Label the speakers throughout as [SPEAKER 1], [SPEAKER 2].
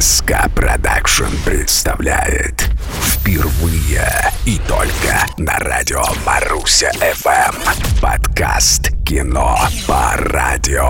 [SPEAKER 1] СК Продакшн представляет впервые и только на радио Маруся ФМ подкаст «Кино по радио».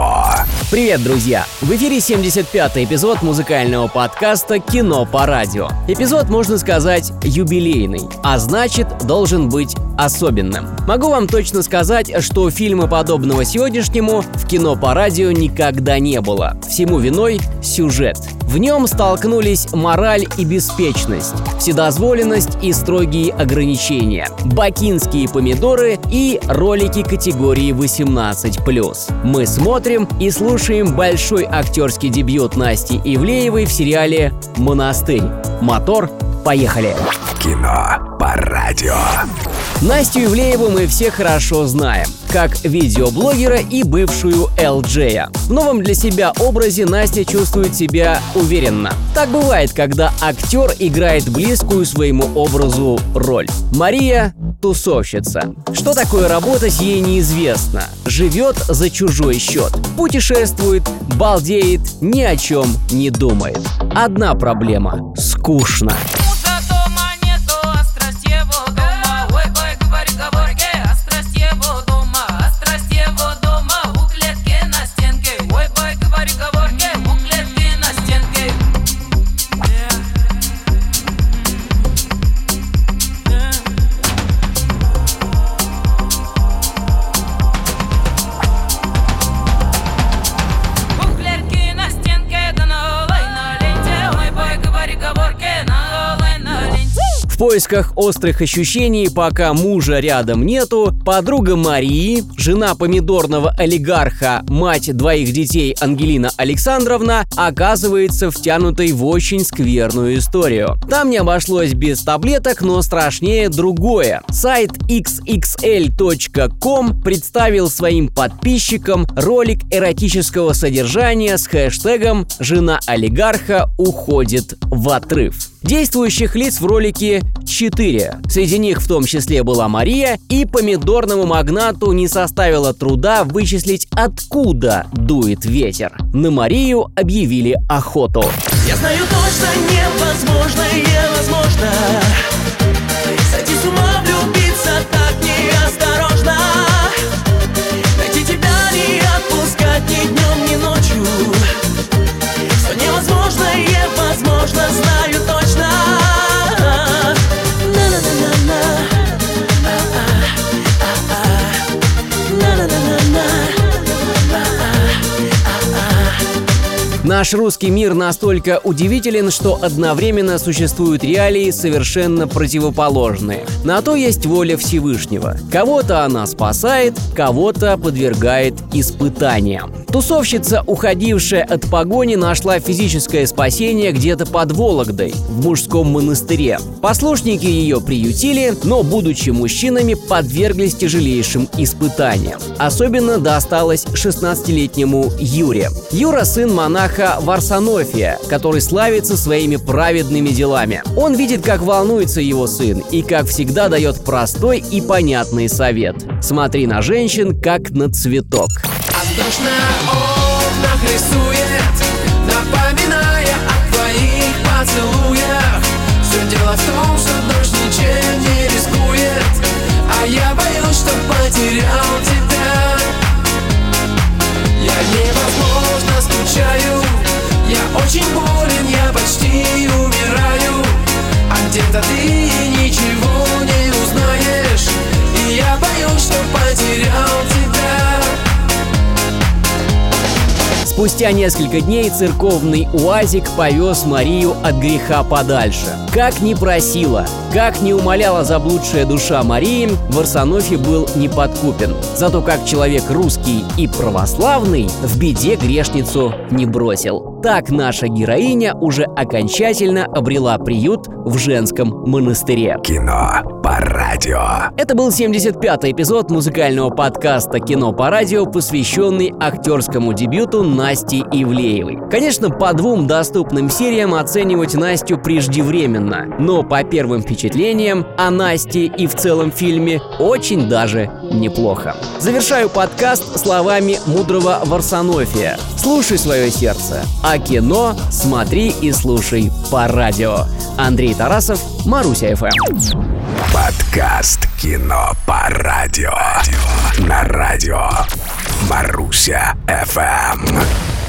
[SPEAKER 2] Привет, друзья! В эфире 75-й эпизод музыкального подкаста «Кино по радио». Эпизод, можно сказать, юбилейный, а значит, должен быть особенным. Могу вам точно сказать, что фильма подобного сегодняшнему в кино по радио никогда не было. Всему виной сюжет. В нем столкнулись мораль и беспечность, вседозволенность и строгие ограничения, бакинские помидоры и ролики категории 18+. Мы смотрим и слушаем большой актерский дебют Насти Ивлеевой в сериале «Монастырь». Мотор, поехали!
[SPEAKER 1] Кино по радио.
[SPEAKER 2] Настю Ивлееву мы все хорошо знаем, как видеоблогера и бывшую LJ. В новом для себя образе Настя чувствует себя уверенно. Так бывает, когда актер играет близкую своему образу роль. Мария – тусовщица. Что такое работать, ей неизвестно. Живет за чужой счет. Путешествует, балдеет, ни о чем не думает. Одна проблема – скучно. Поисках острых ощущений, пока мужа рядом нету, подруга Марии, жена помидорного олигарха, мать двоих детей Ангелина Александровна, оказывается втянутой в очень скверную историю. Там не обошлось без таблеток, но страшнее другое. Сайт xxl.com представил своим подписчикам ролик эротического содержания с хэштегом «Жена олигарха уходит в отрыв». Действующих лиц в ролике 4. Среди них в том числе была Мария, и помидорному магнату не составило труда вычислить, откуда дует ветер. На Марию объявили охоту.
[SPEAKER 3] Я знаю точно невозможно, невозможно
[SPEAKER 2] Наш русский мир настолько удивителен, что одновременно существуют реалии совершенно противоположные. На то есть воля Всевышнего. Кого-то она спасает, кого-то подвергает испытаниям. Тусовщица, уходившая от погони, нашла физическое спасение где-то под Вологдой, в мужском монастыре. Послушники ее приютили, но, будучи мужчинами, подверглись тяжелейшим испытаниям. Особенно досталось 16-летнему Юре. Юра – сын монаха Варсонофия, который славится своими праведными делами. Он видит, как волнуется его сын и, как всегда, дает простой и понятный совет. Смотри на женщин, как на цветок.
[SPEAKER 3] Осторожно, он нахрисует Напоминая
[SPEAKER 2] Спустя несколько дней церковный уазик повез Марию от греха подальше. Как ни просила, как не умоляла заблудшая душа Марии, Варсонофий был не подкупен. Зато как человек русский и православный в беде грешницу не бросил. Так наша героиня уже окончательно обрела приют в женском монастыре.
[SPEAKER 1] Кино радио.
[SPEAKER 2] Это был 75-й эпизод музыкального подкаста «Кино по радио», посвященный актерскому дебюту Насти Ивлеевой. Конечно, по двум доступным сериям оценивать Настю преждевременно, но по первым впечатлениям о Насте и в целом фильме очень даже неплохо. Завершаю подкаст словами мудрого Варсонофия. Слушай свое сердце, а кино смотри и слушай по радио. Андрей Тарасов, Маруся ФМ.
[SPEAKER 1] Подкаст «Кино по радио». На радио Маруся ФМ.